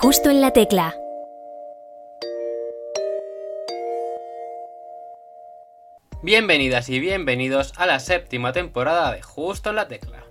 Justo en la tecla. Bienvenidas y bienvenidos a la séptima temporada de Justo en la Tecla,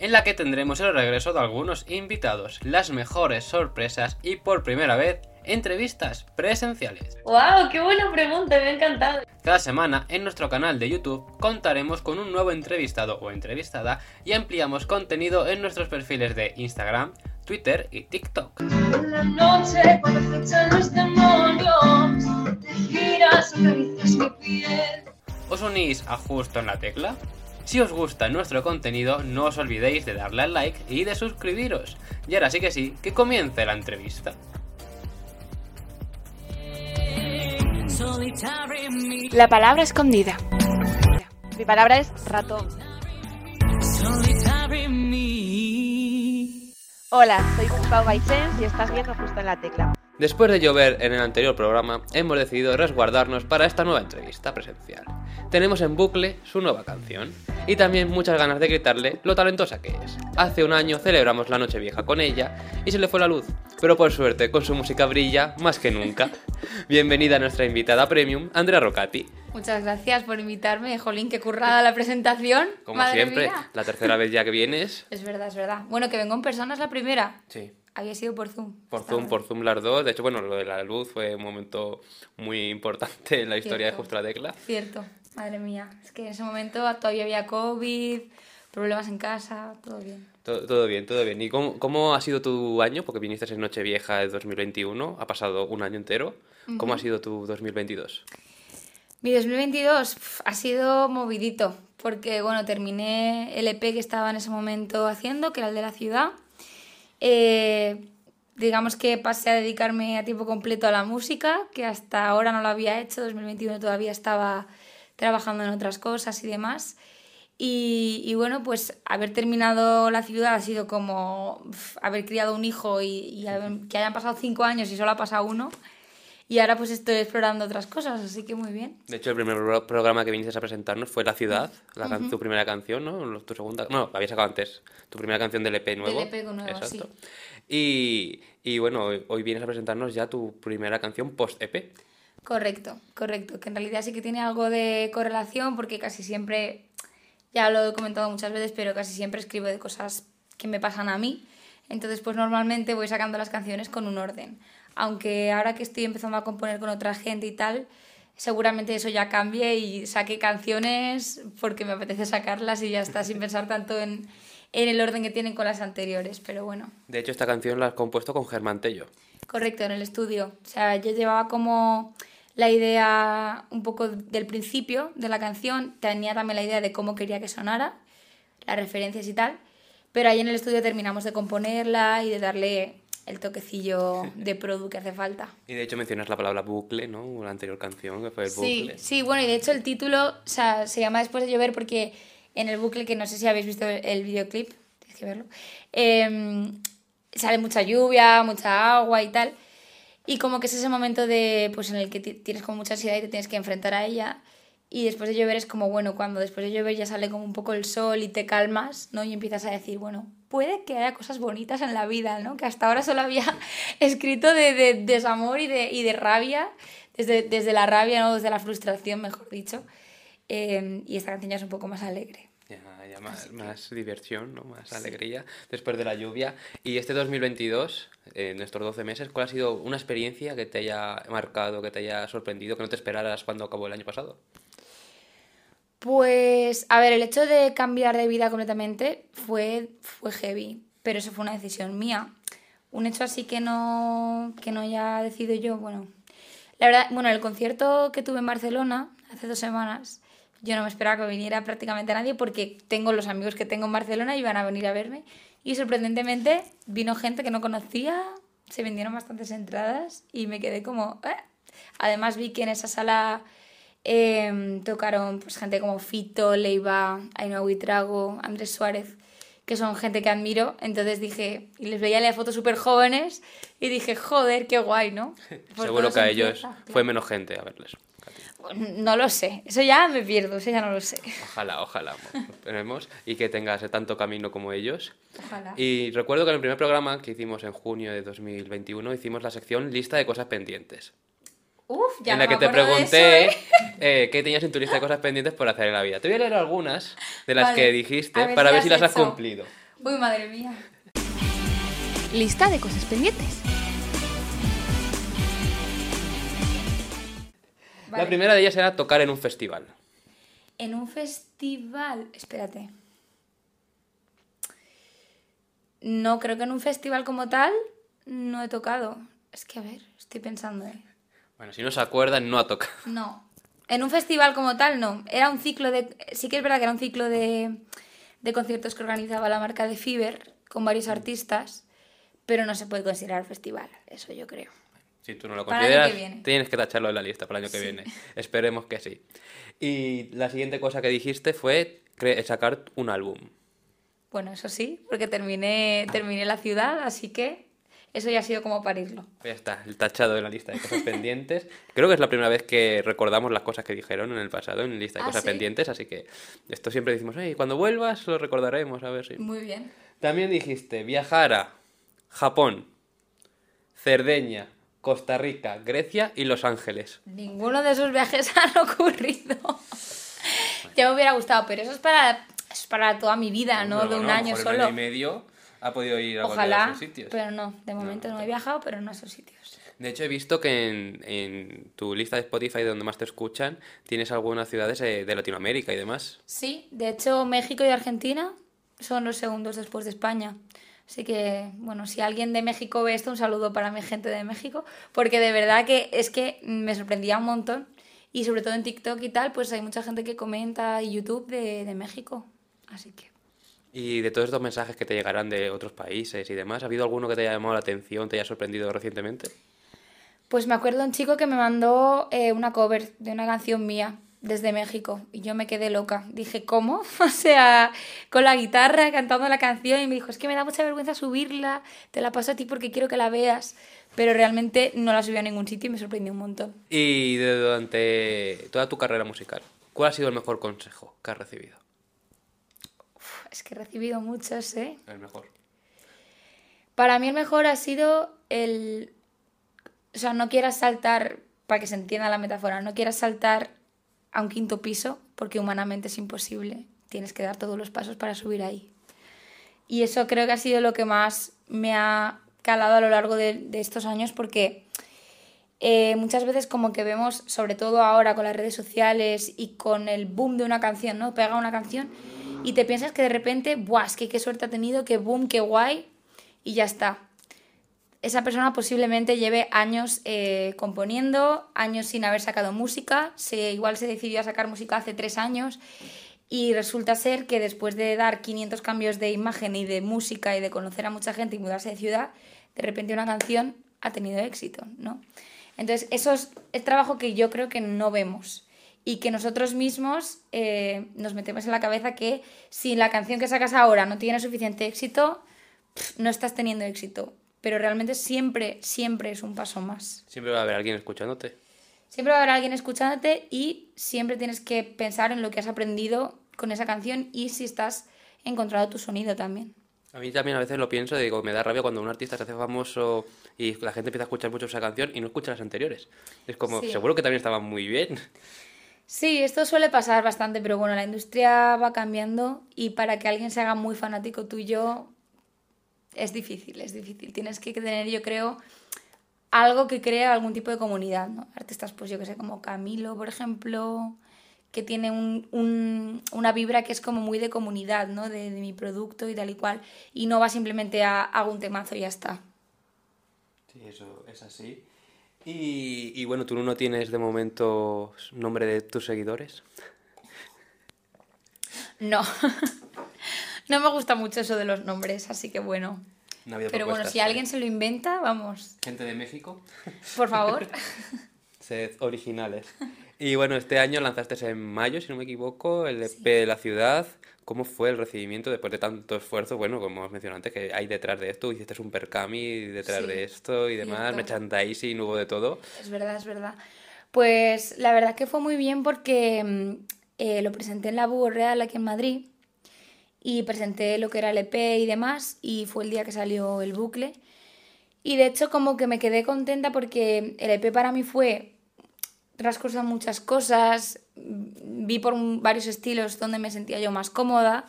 en la que tendremos el regreso de algunos invitados, las mejores sorpresas y por primera vez entrevistas presenciales. ¡Wow! ¡Qué buena pregunta! Me ha encantado. Cada semana en nuestro canal de YouTube contaremos con un nuevo entrevistado o entrevistada y ampliamos contenido en nuestros perfiles de Instagram, Twitter y TikTok. En la noche, cuando acechan los demonios, te giras, acaricias mi piel. ¿Os unís a Justo en la Tecla? Si os gusta nuestro contenido, no os olvidéis de darle al like y de suscribiros. Y ahora sí que sí, que comience la entrevista. La palabra escondida. Mi palabra es ratón. Hola, soy Pau Baixens y estás viendo justo en la tecla. Después de llover en el anterior programa, hemos decidido resguardarnos para esta nueva entrevista presencial. Tenemos en bucle su nueva canción y también muchas ganas de gritarle lo talentosa que es. Hace un año celebramos la noche vieja con ella y se le fue la luz, pero por suerte con su música brilla más que nunca. Bienvenida a nuestra invitada premium, Andrea Rocati. Muchas gracias por invitarme, Jolín, qué currada la presentación. Como Madre siempre, mía. la tercera vez ya que vienes. Es verdad, es verdad. Bueno, que vengo en persona es la primera. Sí. Había sido por Zoom. Por Zoom, por Zoom las dos. De hecho, bueno, lo de la luz fue un momento muy importante en la historia de Cierto. La Tecla. Cierto, madre mía. Es que en ese momento todavía había COVID, problemas en casa, todo bien. Todo, todo bien, todo bien. ¿Y cómo, cómo ha sido tu año? Porque viniste en Nochevieja de 2021, ha pasado un año entero. ¿Cómo ha sido tu 2022? Mi 2022 pf, ha sido movidito, porque bueno, terminé el EP que estaba en ese momento haciendo, que era el de la ciudad. Eh, digamos que pasé a dedicarme a tiempo completo a la música, que hasta ahora no lo había hecho, 2021 todavía estaba trabajando en otras cosas y demás. Y, y bueno, pues haber terminado la ciudad ha sido como haber criado un hijo y, y haber- que hayan pasado cinco años y solo ha pasado uno. Y ahora pues estoy explorando otras cosas, así que muy bien. De hecho, el primer pro- programa que viniste a presentarnos fue La Ciudad, la can- tu primera canción, ¿no? Tu segunda... No, la habías sacado antes. Tu primera canción del EP nuevo. EP nuevo, Exacto. Y, y bueno, hoy, hoy vienes a presentarnos ya tu primera canción post-EP. Correcto, correcto. Que en realidad sí que tiene algo de correlación porque casi siempre, ya lo he comentado muchas veces, pero casi siempre escribo de cosas que me pasan a mí. Entonces, pues normalmente voy sacando las canciones con un orden. Aunque ahora que estoy empezando a componer con otra gente y tal, seguramente eso ya cambie y saque canciones porque me apetece sacarlas y ya está, sin pensar tanto en, en el orden que tienen con las anteriores. Pero bueno. De hecho, esta canción la has compuesto con Germán Tello. Correcto, en el estudio. O sea, yo llevaba como la idea un poco del principio de la canción, tenía también la idea de cómo quería que sonara, las referencias y tal, pero ahí en el estudio terminamos de componerla y de darle el toquecillo de produ que hace falta. Y de hecho mencionas la palabra bucle, ¿no? La anterior canción, que fue el Sí, bucle. sí, bueno, y de hecho el título o sea, se llama Después de llover porque en el bucle, que no sé si habéis visto el, videoclip, tienes que verlo, eh, sale mucha lluvia, mucha agua y tal. Y como que es ese momento de, pues, en el que ti- tienes como mucha ansiedad y te tienes que enfrentar a ella. Y después de llover es como, bueno, cuando después de llover ya sale como un poco el sol y te calmas, ¿no? Y empiezas a decir, bueno, puede que haya cosas bonitas en la vida, ¿no? Que hasta ahora solo había escrito de, de desamor y de, y de rabia, desde, desde la rabia, ¿no? Desde la frustración, mejor dicho. Eh, y esta canción ya es un poco más alegre. Ya, ya más, más diversión, ¿no? Más alegría después de la lluvia. Y este 2022, eh, en estos 12 meses, ¿cuál ha sido una experiencia que te haya marcado, que te haya sorprendido, que no te esperaras cuando acabó el año pasado? Pues, a ver, el hecho de cambiar de vida completamente fue, fue heavy, pero eso fue una decisión mía. Un hecho así que no, que no haya decidido yo, bueno. La verdad, bueno, el concierto que tuve en Barcelona hace dos semanas, yo no me esperaba que viniera prácticamente nadie porque tengo los amigos que tengo en Barcelona y iban a venir a verme. Y sorprendentemente vino gente que no conocía, se vendieron bastantes entradas y me quedé como... "Eh". Además vi que en esa sala eh, tocaron pues, gente como Fito, Leiva, Ainhoa Buitrago, Andrés Suárez, que son gente que admiro. Entonces dije, y les veía las fotos súper jóvenes y dije, joder, qué guay, ¿no? Por Seguro que a ellos fiesta, fue menos gente a verles. No lo sé. Eso ya me pierdo, eso ya no lo sé. Ojalá, ojalá. Esperemos. Y que tengas tanto camino como ellos. Ojalá. Y recuerdo que en el primer programa que hicimos en junio de 2021 hicimos la sección lista de cosas pendientes. Uf, ya en no la que me te pregunté eso, ¿eh? eh, qué tenías en tu lista de cosas pendientes por hacer en la vida. Te voy a leer algunas de las Vale. que dijiste ver para si ver si las has cumplido. Uy, madre mía. Lista de cosas pendientes. La primera de ellas era tocar en un festival. En un festival. Espérate. No, creo que en un festival como tal no he tocado. Es que a ver, estoy pensando, ¿eh? Bueno, si no se acuerdan, no ha tocado. No. En un festival como tal, no. Era un ciclo de. Sí que es verdad que era un ciclo de, de conciertos que organizaba la marca de Fiverr con varios artistas, pero no se puede considerar festival, eso yo creo. Si tú no lo Para consideras, que tienes que tacharlo en la lista para el año que Sí. viene. Esperemos que sí. Y la siguiente cosa que dijiste fue sacar un álbum. Bueno, eso sí, porque terminé, terminé la ciudad, así que eso ya ha sido como parirlo. Pues ya está, el tachado de la lista de cosas pendientes. Creo que es la primera vez que recordamos las cosas que dijeron en el pasado en la lista de Ah, cosas ¿sí? pendientes, así que esto siempre decimos, hey, cuando vuelvas lo recordaremos, a ver si... Muy bien. También dijiste viajar a Japón, Cerdeña, Costa Rica, Grecia y Los Ángeles. Ninguno de esos viajes han ocurrido. ya me hubiera gustado, pero eso es para, es para toda mi vida, no Bueno, de un año solo. año y medio ha podido ir a cualquiera de Ojalá, esos sitios. pero no, de momento no, he viajado, pero no a esos sitios. De hecho, he visto que en, en tu lista de Spotify, donde más te escuchan, tienes algunas ciudades eh, de Latinoamérica y demás. Sí, de hecho México y Argentina son los segundos después de España. Así que, bueno, si alguien de México ve esto, un saludo para mi gente de México, porque de verdad que es que me sorprendía un montón. Y sobre todo en TikTok y tal, pues hay mucha gente que comenta y YouTube de, de México. Así que... Y de todos estos mensajes que te llegarán de otros países y demás, ¿ha habido alguno que te haya llamado la atención, te haya sorprendido recientemente? Pues me acuerdo un chico que me mandó eh, una cover de una canción mía desde México y yo me quedé loca. Dije, ¿cómo? O sea, con la guitarra cantando la canción y me dijo, es que me da mucha vergüenza subirla, te la paso a ti porque quiero que la veas. Pero realmente no la subí a ningún sitio y me sorprendió un montón. Y durante toda tu carrera musical, ¿cuál ha sido el mejor consejo que has recibido? Uf, es que he recibido muchos, ¿eh? El mejor. Para mí el mejor ha sido el... O sea, no quieras saltar, para que se entienda la metáfora, no quieras saltar a un quinto piso porque humanamente es imposible. Tienes que dar todos los pasos para subir ahí. Y eso creo que ha sido lo que más me ha calado a lo largo de, estos años porque eh, muchas veces como que vemos, sobre todo ahora con las redes sociales y con el boom de una canción, ¿no? Pega una canción y te piensas que de repente, ¡buah! Es que qué suerte ha tenido, qué boom, qué guay, y ya está. Esa persona posiblemente lleve años eh, componiendo, años sin haber sacado música, se, igual se decidió a sacar música hace tres años y resulta ser que después de dar 500 cambios de imagen y de música y de conocer a mucha gente y mudarse de ciudad, de repente una canción ha tenido éxito, ¿no? Entonces, eso es el trabajo que yo creo que no vemos y que nosotros mismos eh, nos metemos en la cabeza que si la canción que sacas ahora no tiene suficiente éxito, no estás teniendo éxito. Pero realmente siempre, siempre es un paso más. Siempre va a haber alguien escuchándote. Siempre va a haber alguien escuchándote y siempre tienes que pensar en lo que has aprendido con esa canción y si estás encontrado tu sonido también. A mí también a veces lo pienso, digo, me da rabia cuando un artista se hace famoso y la gente empieza a escuchar mucho esa canción y no escucha las anteriores. Es como, Sí. seguro que también estaban muy bien. Sí, esto suele pasar bastante, pero bueno, la industria va cambiando y para que alguien se haga muy fanático tuyo es difícil, es difícil. Tienes que tener, yo creo, algo que crea algún tipo de comunidad, ¿no? Artistas, pues yo que sé, como Camilo, por ejemplo, que tiene un- un- una vibra que es como muy de comunidad, ¿no? De, de mi producto y tal y cual. Y no va simplemente a hago un temazo y ya está. Sí, eso es así. Y, y bueno, tú no tienes de momento nombre de tus seguidores. No. no me gusta mucho eso de los nombres, así que bueno. No Pero bueno, si ¿eh? alguien se lo inventa, vamos, Gente de México. por favor. Sed originales. Y bueno, este año lanzaste en mayo, si no me equivoco, el EP de la ciudad. ¿Cómo fue el recibimiento después de tanto esfuerzo? Bueno, como has mencionado antes, que hay detrás de esto, hiciste un percami detrás Sí, de esto y demás, cierto. merchandising, hubo de todo. Es verdad, es verdad. Pues la verdad que fue muy bien porque mm, eh, lo presenté en la Búho Real aquí en Madrid y presenté lo que era el EP y demás y fue el día que salió el bucle. Y de hecho como que me quedé contenta porque el EP para mí fue transcurso muchas cosas, vi por varios estilos donde me sentía yo más cómoda.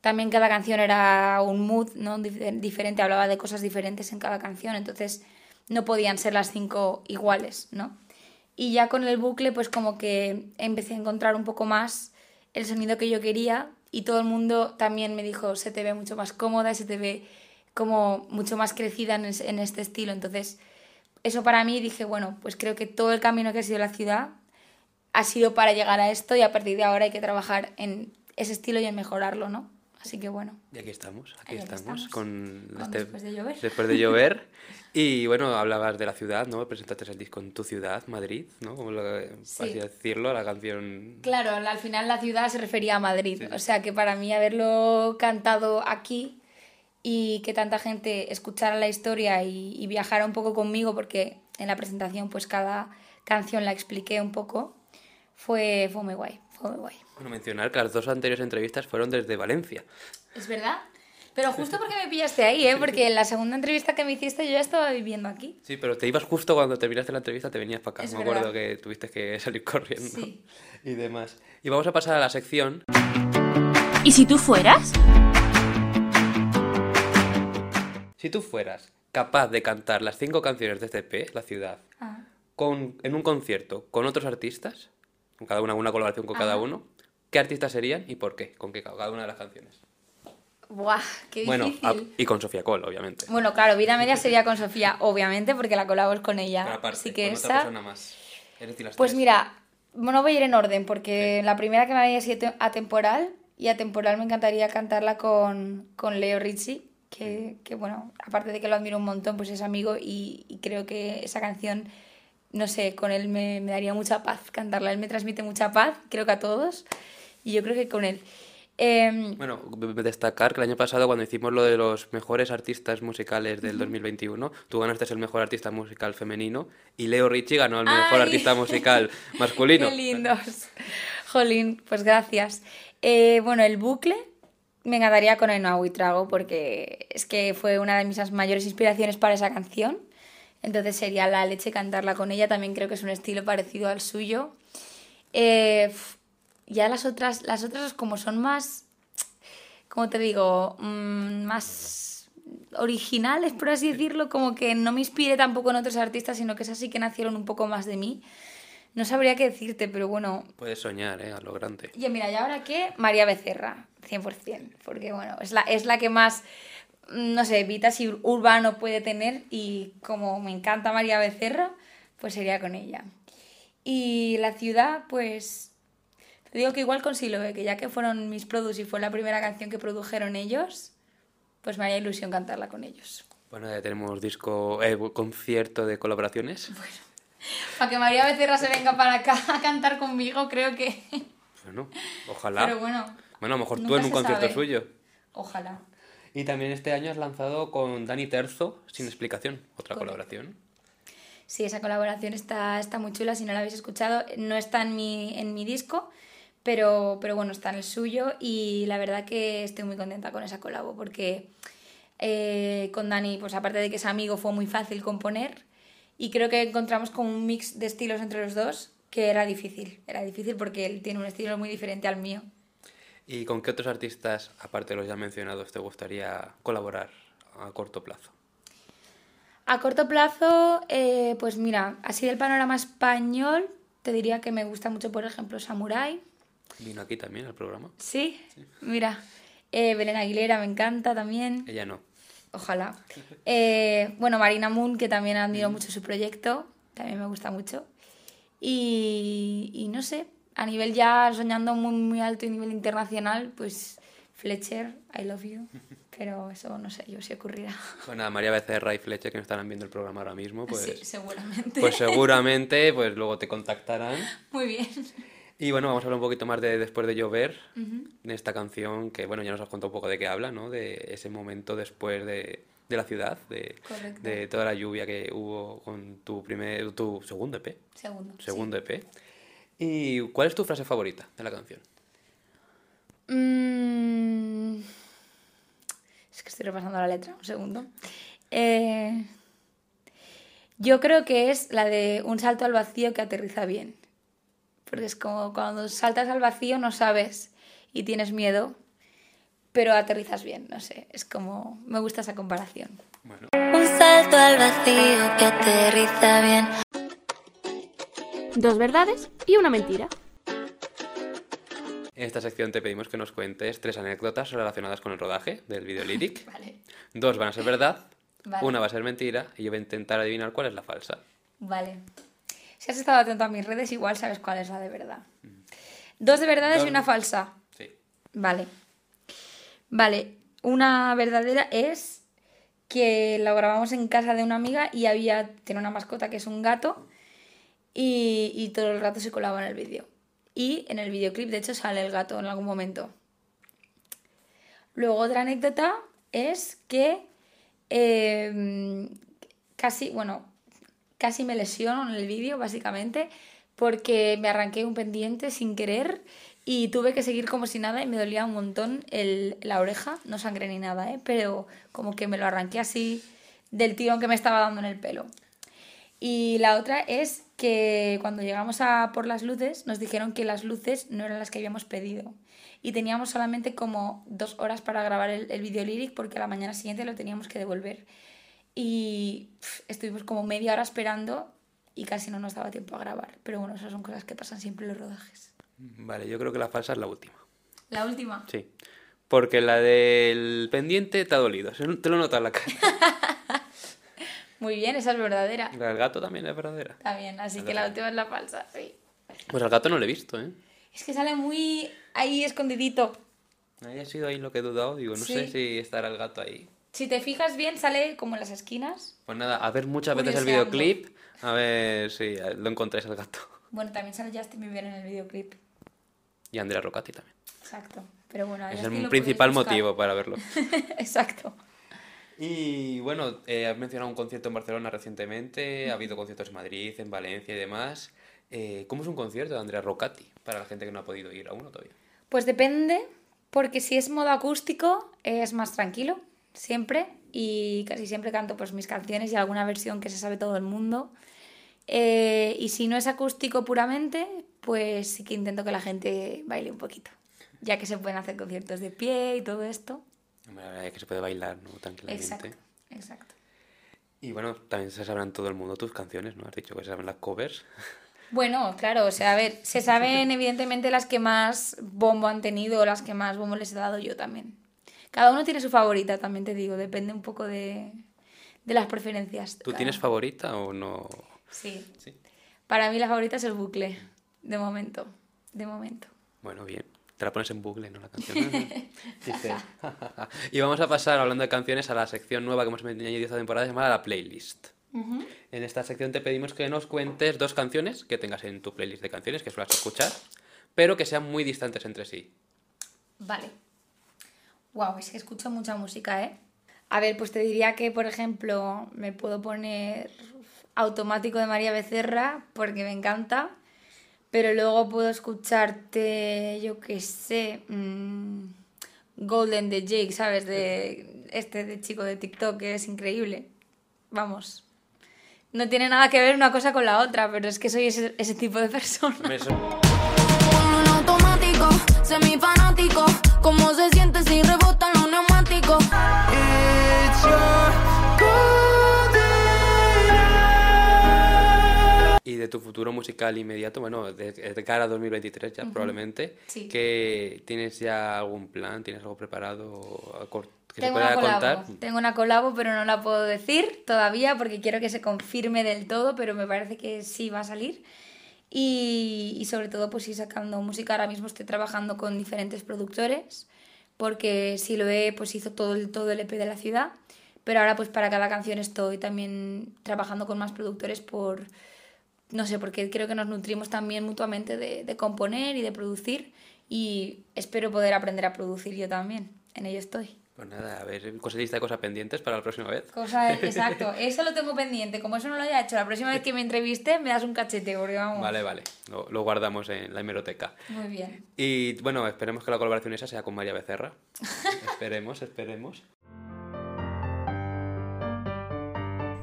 También cada canción era un mood ¿no? Dif- diferente, hablaba de cosas diferentes en cada canción, entonces no podían ser las cinco iguales, ¿no? Y ya con el bucle, pues como que empecé a encontrar un poco más el sonido que yo quería y todo el mundo también me dijo, se te ve mucho más cómoda, se te ve como mucho más crecida en, en este estilo. Entonces, eso para mí dije, bueno, pues creo que todo el camino que ha sido la ciudad ha sido para llegar a esto y a partir de ahora hay que trabajar en ese estilo y en mejorarlo, ¿no? Así que bueno. Y aquí estamos, aquí estamos, estamos. con, Con este- Después de llover. después de llover. Y bueno, hablabas de la ciudad, ¿no? Presentaste el disco en tu ciudad, Madrid, ¿no? Como lo, Sí. así decirlo, la canción... Claro, al final la ciudad se refería a Madrid, sí. o sea que para mí haberlo cantado aquí y que tanta gente escuchara la historia y, y viajara un poco conmigo, porque en la presentación pues cada canción la expliqué un poco, fue, fue muy guay, fue muy guay. Bueno, mencionar que las dos anteriores entrevistas fueron desde Valencia. ¿Es verdad? Pero justo porque me pillaste ahí, ¿eh? Porque en la segunda entrevista que me hiciste yo ya estaba viviendo aquí. Sí, pero te ibas justo cuando terminaste la entrevista, te venías para acá. Es Me acuerdo que tuviste que salir corriendo Sí. y demás. Y vamos a pasar a la sección ¿Y si tú fueras? Si tú fueras capaz de cantar las cinco canciones de EP, La Ciudad, Ah. con, en un concierto con otros artistas, con cada una una colaboración con cada uno, ¿qué artistas serían y por qué? ¿Con qué cada una de las canciones? Buah, qué Bueno, difícil. a- y con Sofía Cole, obviamente. Bueno, claro, Vida Media sería con Sofía, obviamente, porque la colaboro con ella. Pero aparte, Así que con esa... otra persona más. Es decir, las Pues tres. mira, no voy a ir en orden, porque la primera que me había sido atemporal, y atemporal me encantaría cantarla con, con Leo Ricci, que, que, bueno, aparte de que lo admiro un montón, pues es amigo y, y creo que esa canción, no sé, con él me, me daría mucha paz cantarla. Él me transmite mucha paz, creo que a todos, y yo creo que con él. Em, Bueno, destacar que el año pasado cuando hicimos lo de los mejores artistas musicales del 2021, tú ganaste el mejor artista musical femenino y Leo Ricci ganó el mejor Ay. artista musical masculino. Qué lindos. Jolín, pues gracias. Eh, bueno, el bucle me encantaría con el y Trago porque es que fue una de mis mayores inspiraciones para esa canción. Entonces sería la leche cantarla con ella. También creo que es un estilo parecido al suyo. Eh, ya las otras, las otras como son más, como te digo, Mm, más originales, por así decirlo, como que no me inspiré tampoco en otros artistas, sino que esas sí que nacieron un poco más de mí. No sabría qué decirte, pero bueno. Puedes soñar, ¿eh? A lo grande. Y mira, ¿y ahora qué? María Becerra, 100%, porque bueno, es la, es la que más, mm, no sé, vitas y urbano puede tener y como me encanta María Becerra, pues sería con ella. Y la ciudad, pues, te digo que igual con Siloe, que ya que fueron mis produs y fue la primera canción que produjeron ellos, pues me haría ilusión cantarla con ellos. Bueno, ya tenemos disco, eh, concierto de colaboraciones. Para que María Becerra se venga para acá a cantar conmigo, creo que... Bueno, ojalá. Pero bueno, Bueno, a lo mejor tú en un concierto sabe. suyo. ojalá. Y también este año has lanzado con Dani Terzo, sin explicación, otra Correcto. colaboración. Sí, esa colaboración está, está muy chula. Si no la habéis escuchado, no está en mi, en mi disco, pero, pero bueno, está en el suyo. Y la verdad que estoy muy contenta con esa colabo porque eh, con Dani, pues aparte de que es amigo, fue muy fácil componer. Y creo que encontramos como un mix de estilos entre los dos que era difícil. Era difícil porque él tiene un estilo muy diferente al mío. ¿Y con qué otros artistas, aparte de los ya mencionados, te gustaría colaborar a corto plazo? A corto plazo, eh, pues mira, así del panorama español, te diría que me gusta mucho, por ejemplo, Samurai. Vino aquí también al programa. Sí, mira. Eh, Belén Aguilera me encanta también. Ella no. Ojalá. Eh, bueno, Marina Moon, que también admiro mucho su proyecto. También me gusta mucho. Y, y no sé, a nivel ya soñando muy, muy alto y nivel internacional, pues Fletcher, I love you. Pero eso no sé, yo si ocurrirá. Bueno, a María Becerra y Fleche que no estarán viendo el programa ahora mismo, pues, sí, seguramente. pues seguramente pues luego te contactarán. Muy bien. Y bueno, vamos a hablar un poquito más de Después de llover, de esta canción que bueno, ya nos has contado un poco de qué habla, ¿no? De ese momento después de, de la ciudad, de, de toda la lluvia que hubo con tu primer, tu segundo EP, Segundo. sí. EP. ¿Y cuál es tu frase favorita de la canción? Mm, Es que estoy repasando la letra, un segundo. Eh, Yo creo que es la de un salto al vacío que aterriza bien. Porque es como cuando saltas al vacío no sabes y tienes miedo, pero aterrizas bien, no sé. Es como. Me gusta esa comparación. Bueno, Un salto al vacío que aterriza bien. Dos verdades y una mentira. en esta sección te pedimos que nos cuentes tres anécdotas relacionadas con el rodaje del video lyric. Vale. Dos van a ser verdad, Vale. una va a ser mentira y yo voy a intentar adivinar cuál es la falsa. Vale. Si has estado atento a mis redes, igual sabes cuál es la de verdad. Dos de verdades Dos- y una falsa. Sí. Vale. Vale. Una verdadera es que lo grabamos en casa de una amiga y había, tiene una mascota que es un gato y, y todo el rato se colaba en el vídeo. Y en el videoclip, de hecho, sale el gato en algún momento. Luego otra anécdota es que eh, casi, bueno, casi me lesiono en el vídeo, básicamente, porque me arranqué un pendiente sin querer y tuve que seguir como si nada y me dolía un montón la oreja, no sangré ni nada, ¿eh? pero como que me lo arranqué así del tirón que me estaba dando en el pelo. Y la otra es que cuando llegamos a por las luces nos dijeron que las luces no eran las que habíamos pedido. Y teníamos solamente como dos horas para grabar el, el video lyric porque a la mañana siguiente lo teníamos que devolver. Y estuvimos como media hora esperando y casi no nos daba tiempo a grabar. Pero bueno, esas son cosas que pasan siempre en los rodajes. Vale, yo creo que la falsa es la última. La última. Sí. Porque la del pendiente te ha dolido. Te lo notas en la cara. Muy bien, esa es verdadera. La del gato también es verdadera. Está bien, así que la última es la falsa. Sí. Pues al gato no lo he visto, ¿eh? Es que sale muy ahí escondidito. Ahí ha sido ahí lo que he dudado. Digo, no Sí. sé si estará el gato ahí. Si te fijas bien, sale como en las esquinas. Pues nada, a ver muchas veces el videoclip. A ver si lo encontráis al gato. Bueno, también sale Justin Bieber en el videoclip. Y Andrea Rocati también. Exacto. Pero bueno, Es el principal motivo para verlo. Exacto. Y bueno, eh, has mencionado un concierto en Barcelona recientemente, ha habido conciertos en Madrid, en Valencia y demás. Eh, ¿Cómo es un concierto de Andrea Rocati para la gente que no ha podido ir a uno todavía? Pues depende, porque si es modo acústico es más tranquilo, siempre. Y casi siempre canto pues mis canciones y alguna versión que se sabe todo el mundo. Eh, y si no es acústico puramente, pues sí que intento que la gente baile un poquito. Ya que se pueden hacer conciertos de pie y todo esto. Hombre, La verdad es que se puede bailar ¿no? tranquilamente. Exacto, exacto. Y bueno, también se sabrán todo el mundo tus canciones, ¿no? Has dicho que se saben las covers. Bueno, claro, o sea, a ver, se saben evidentemente las que más bombo han tenido, las que más bombo les he dado yo también. Cada uno tiene su favorita, también te digo, depende un poco de, de las preferencias. ¿Tú tienes uno. favorita o no? Sí. Sí. Para mí la favorita es el bucle, de momento, de momento. Bueno, bien. Te la pones en bucle, ¿no? La canción. Y vamos a pasar, hablando de canciones, a la sección nueva que hemos añadido esta temporada llamada la playlist. En esta sección te pedimos que nos cuentes dos canciones que tengas en tu playlist de canciones que suelas escuchar, pero que sean muy distantes entre sí. Vale. Wow, es que escucho mucha música, ¿eh? A ver, pues te diría que, por ejemplo, me puedo poner automático de María Becerra porque me encanta, pero luego puedo escucharte, yo qué sé, mm, Golden de Jake, ¿sabes? De este de chico de TikTok que es increíble. Vamos. No tiene nada que ver una cosa con la otra, pero es que soy ese, ese tipo de persona. ¿Cómo se siente si rebotan los neumáticos? Y de tu futuro musical inmediato, bueno, de, de cara a 2023 ya probablemente, Sí. que ¿tienes ya algún plan? ¿Tienes algo preparado a cor- que se Tengo pueda una colabo, contar? tengo una colabo, pero no la puedo decir todavía porque quiero que se confirme del todo, pero me parece que sí va a salir. Y, sobre todo, pues ir sacando música. Ahora mismo estoy trabajando con diferentes productores, porque si lo he, pues hizo todo el, todo el EP de la ciudad, pero ahora pues para cada canción estoy también trabajando con más productores por, no sé, porque creo que nos nutrimos también mutuamente de, de componer y de producir y espero poder aprender a producir yo también. En ello estoy. Pues nada, a ver, lista de cosas pendientes para la próxima vez. Cosa, exacto, eso lo tengo pendiente. Como eso no lo haya hecho, la próxima vez que me entreviste me das un cachete, porque vamos. Vale, vale, lo, lo guardamos en la hemeroteca. Muy bien. Y bueno, esperemos que la colaboración esa sea con María Becerra. esperemos, esperemos.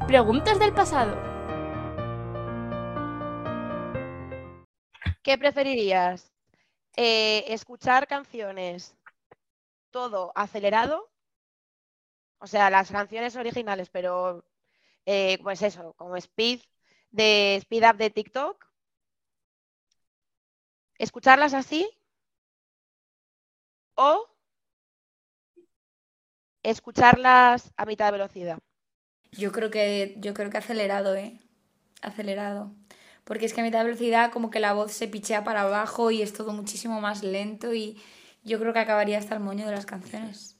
Preguntas del pasado. ¿Qué preferirías? Eh, ¿Escuchar canciones todo acelerado? O sea, las canciones originales, pero eh, pues eso, como Speed de Speed Up de TikTok. ¿Escucharlas así? ¿O escucharlas a mitad de velocidad? Yo creo que, yo creo que acelerado, ¿eh? Acelerado. Porque es que a mitad de velocidad como que la voz se pichea para abajo y es todo muchísimo más lento y yo creo que acabaría hasta el moño de las canciones.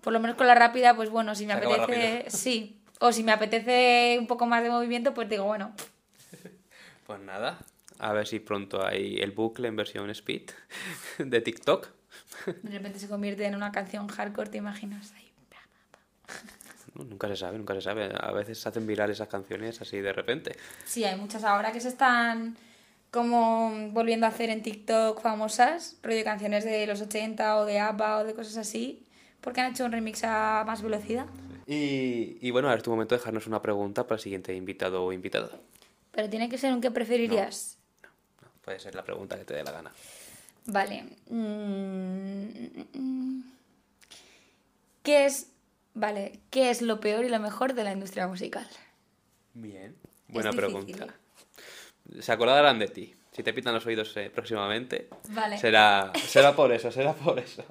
Por lo menos con la rápida, pues bueno, si me Se apetece, sí. O si me apetece un poco más de movimiento, pues digo, bueno, Pues nada, a ver si pronto hay el bucle en versión speed de TikTok. de repente se convierte en una canción hardcore, ¿te imaginas? Ahí. Nunca se sabe, nunca se sabe. A veces se hacen viral esas canciones así de repente. Sí, hay muchas ahora que se están como volviendo a hacer en TikTok famosas, rollo canciones de los 80 o de ABBA o de cosas así, porque han hecho un remix a más velocidad. Y, y bueno, ahora es tu momento de dejarnos una pregunta para el siguiente invitado o invitada. Pero tiene que ser un que preferirías. Puede ser la pregunta que te dé la gana. Vale. Mm, ¿Qué es, vale, qué es lo peor y lo mejor de la industria musical? Bien. Buena pregunta. Se acordarán de ti. Si te pitan los oídos eh, próximamente, Vale. será, será por eso, será por eso.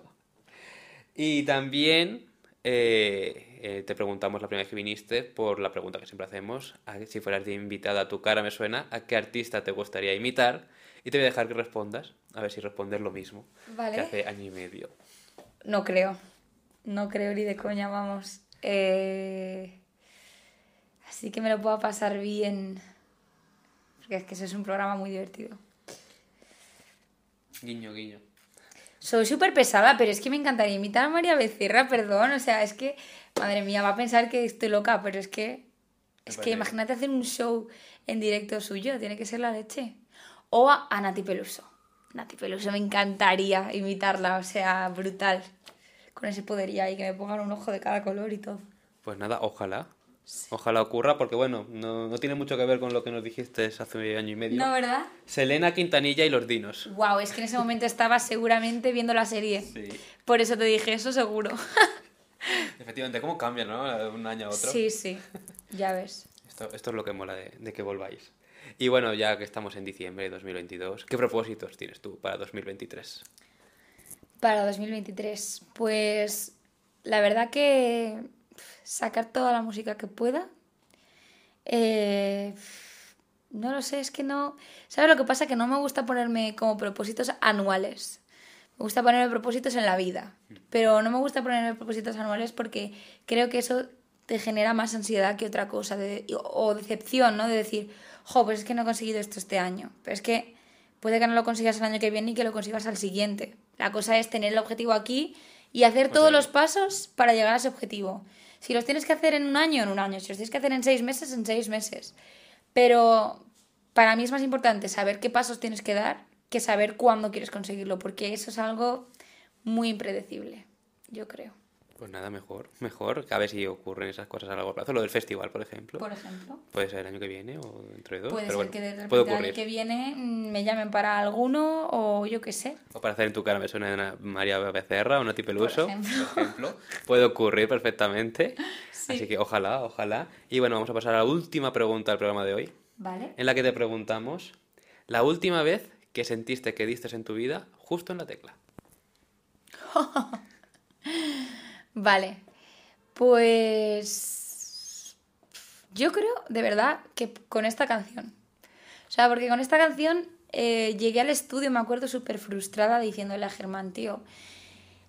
Y también eh, eh, te preguntamos la primera vez que viniste por la pregunta que siempre hacemos, a- si fueras de invitada a tu cara me suena, ¿a qué artista te gustaría imitar? Y te voy a dejar que respondas, a ver si respondes lo mismo Vale. que hace año y medio. No creo. No creo ni de coña, vamos. Eh, Así que me lo puedo pasar bien. Porque es que eso es un programa muy divertido. Guiño, guiño. Soy súper pesada, pero es que me encantaría imitar a María Becerra, perdón. O sea, es que, madre mía, va a pensar que estoy loca, pero es que. Es que imagínate hacer un show en directo suyo, tiene que ser la leche. O a, a Nati Peluso. Nati Peluso me encantaría imitarla, o sea, brutal. Con ese poderío ahí, que me pongan un ojo de cada color y todo. Pues nada, ojalá. Ojalá ocurra, porque bueno, no, no tiene mucho que ver con lo que nos dijiste hace año y medio. ¿No, verdad? Selena Quintanilla y los Dinos. Wow, es que en ese momento estaba seguramente viendo la serie. Sí. Por eso te dije eso seguro. Efectivamente, ¿cómo cambia, no? De un año a otro. Sí, sí. Ya ves. Esto, esto es lo que mola de, de que volváis. Y bueno, ya que estamos en diciembre de 2022, ¿qué propósitos tienes tú para 2023? Para 2023, pues la verdad que sacar toda la música que pueda. Eh, no lo sé, es que no... ¿Sabes lo que pasa? Que no me gusta ponerme como propósitos anuales. Me gusta ponerme propósitos en la vida. Pero no me gusta ponerme propósitos anuales porque creo que eso te genera más ansiedad que otra cosa. de- o decepción, ¿no? De decir, jo, pues es que no he conseguido esto este año. Pero es que puede que no lo consigas el año que viene y que lo consigas al siguiente. La cosa es tener el objetivo aquí y hacer todos los pasos para llegar a ese objetivo. Si los tienes que hacer en un año, en un año. Si los tienes que hacer en seis meses, en seis meses. Pero para mí es más importante saber qué pasos tienes que dar que saber cuándo quieres conseguirlo, porque eso es algo muy impredecible, yo creo. Pues nada, mejor, mejor. A ver si ocurren esas cosas a largo plazo. Lo del festival, por ejemplo. Por ejemplo. Puede ser el año que viene o dentro de dos. Puede pero ser bueno, que de repente puede el año que viene mm, me llamen para alguno o yo qué sé. O para hacer en tu cara me suena una María Becerra o Nati Peluso, ejemplo. por ejemplo. Puede ocurrir perfectamente. Así que ojalá, ojalá. Y bueno, vamos a pasar a la última pregunta del programa de hoy, ¿Vale? en la que te preguntamos la última vez que sentiste que diste en tu vida justo en la tecla. Vale. Pues yo creo, de verdad, que con esta canción. O sea, porque con esta canción eh, llegué al estudio, me acuerdo, súper frustrada diciéndole a Germán, tío,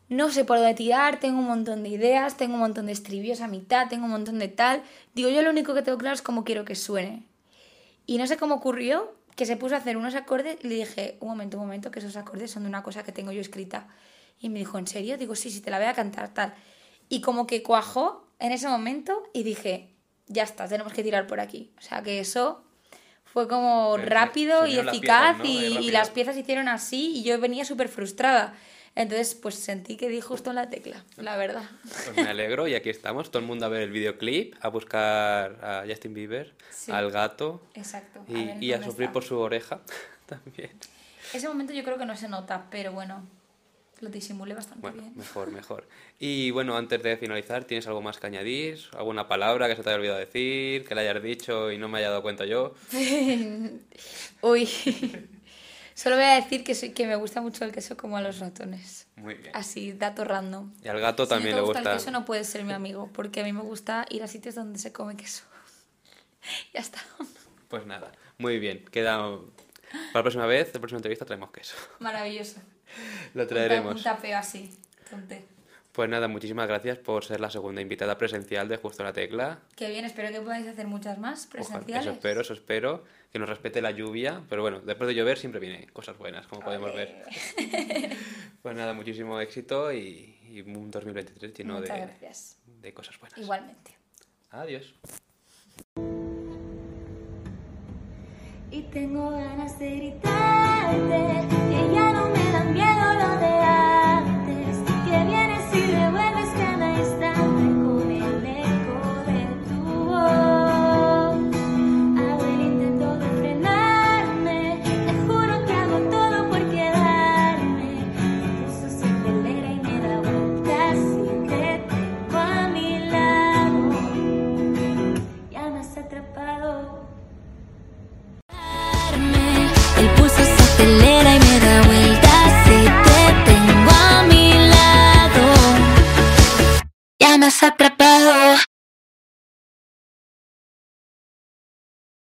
no sé por dónde tirar, tengo un montón de ideas, tengo un montón de estribillos a mitad, tengo un montón de tal. Digo, yo lo único que tengo claro es cómo quiero que suene. Y no sé cómo ocurrió que se puso a hacer unos acordes y le dije, un momento, un momento, que esos acordes son de una cosa que tengo yo escrita. Y me dijo, ¿en serio? Digo, sí, sí, te la voy a cantar, tal. Y como que cuajó en ese momento y dije, ya está, tenemos que tirar por aquí. O sea que eso fue como rápido y eficaz piezas, ¿no? y, las piezas hicieron así y yo venía súper frustrada. Entonces, pues sentí que di justo en la tecla, la verdad. Pues me alegro y aquí estamos, todo el mundo a ver el videoclip, a buscar a Justin Bieber, Sí. al gato Exacto. y, a sufrir está. por su oreja también. Ese momento yo creo que no se nota, pero bueno, lo disimulé bastante Bueno, bien. mejor, mejor. Y bueno, antes de finalizar, ¿tienes algo más que añadir? ¿Alguna palabra que se te haya olvidado decir, que le hayas dicho y no me haya dado cuenta yo? Uy. Solo voy a decir que, soy, que me gusta mucho el queso como a los ratones. Muy bien. Así, dato random. Y al gato Si no también te le gusta gusta. el queso no puedes ser mi amigo, porque a mí me gusta ir a sitios donde se come queso. ya está. Pues nada, muy bien. Queda... Para la próxima vez, la próxima entrevista traemos queso. Maravilloso. Lo traeremos. Un tapeo así, tonte. Pues nada, muchísimas gracias por ser la segunda invitada presencial de Justo la Tecla. Qué bien, espero que podáis hacer muchas más Ojalá, presenciales. eso espero, eso espero. Que nos respete la lluvia. Pero bueno, después de llover siempre vienen cosas buenas, como podemos ver. Pues nada, muchísimo éxito y, y un 2023 lleno de, gracias. de cosas buenas. Igualmente. Adiós. Y tengo ganas de gritarte que ya nessa pra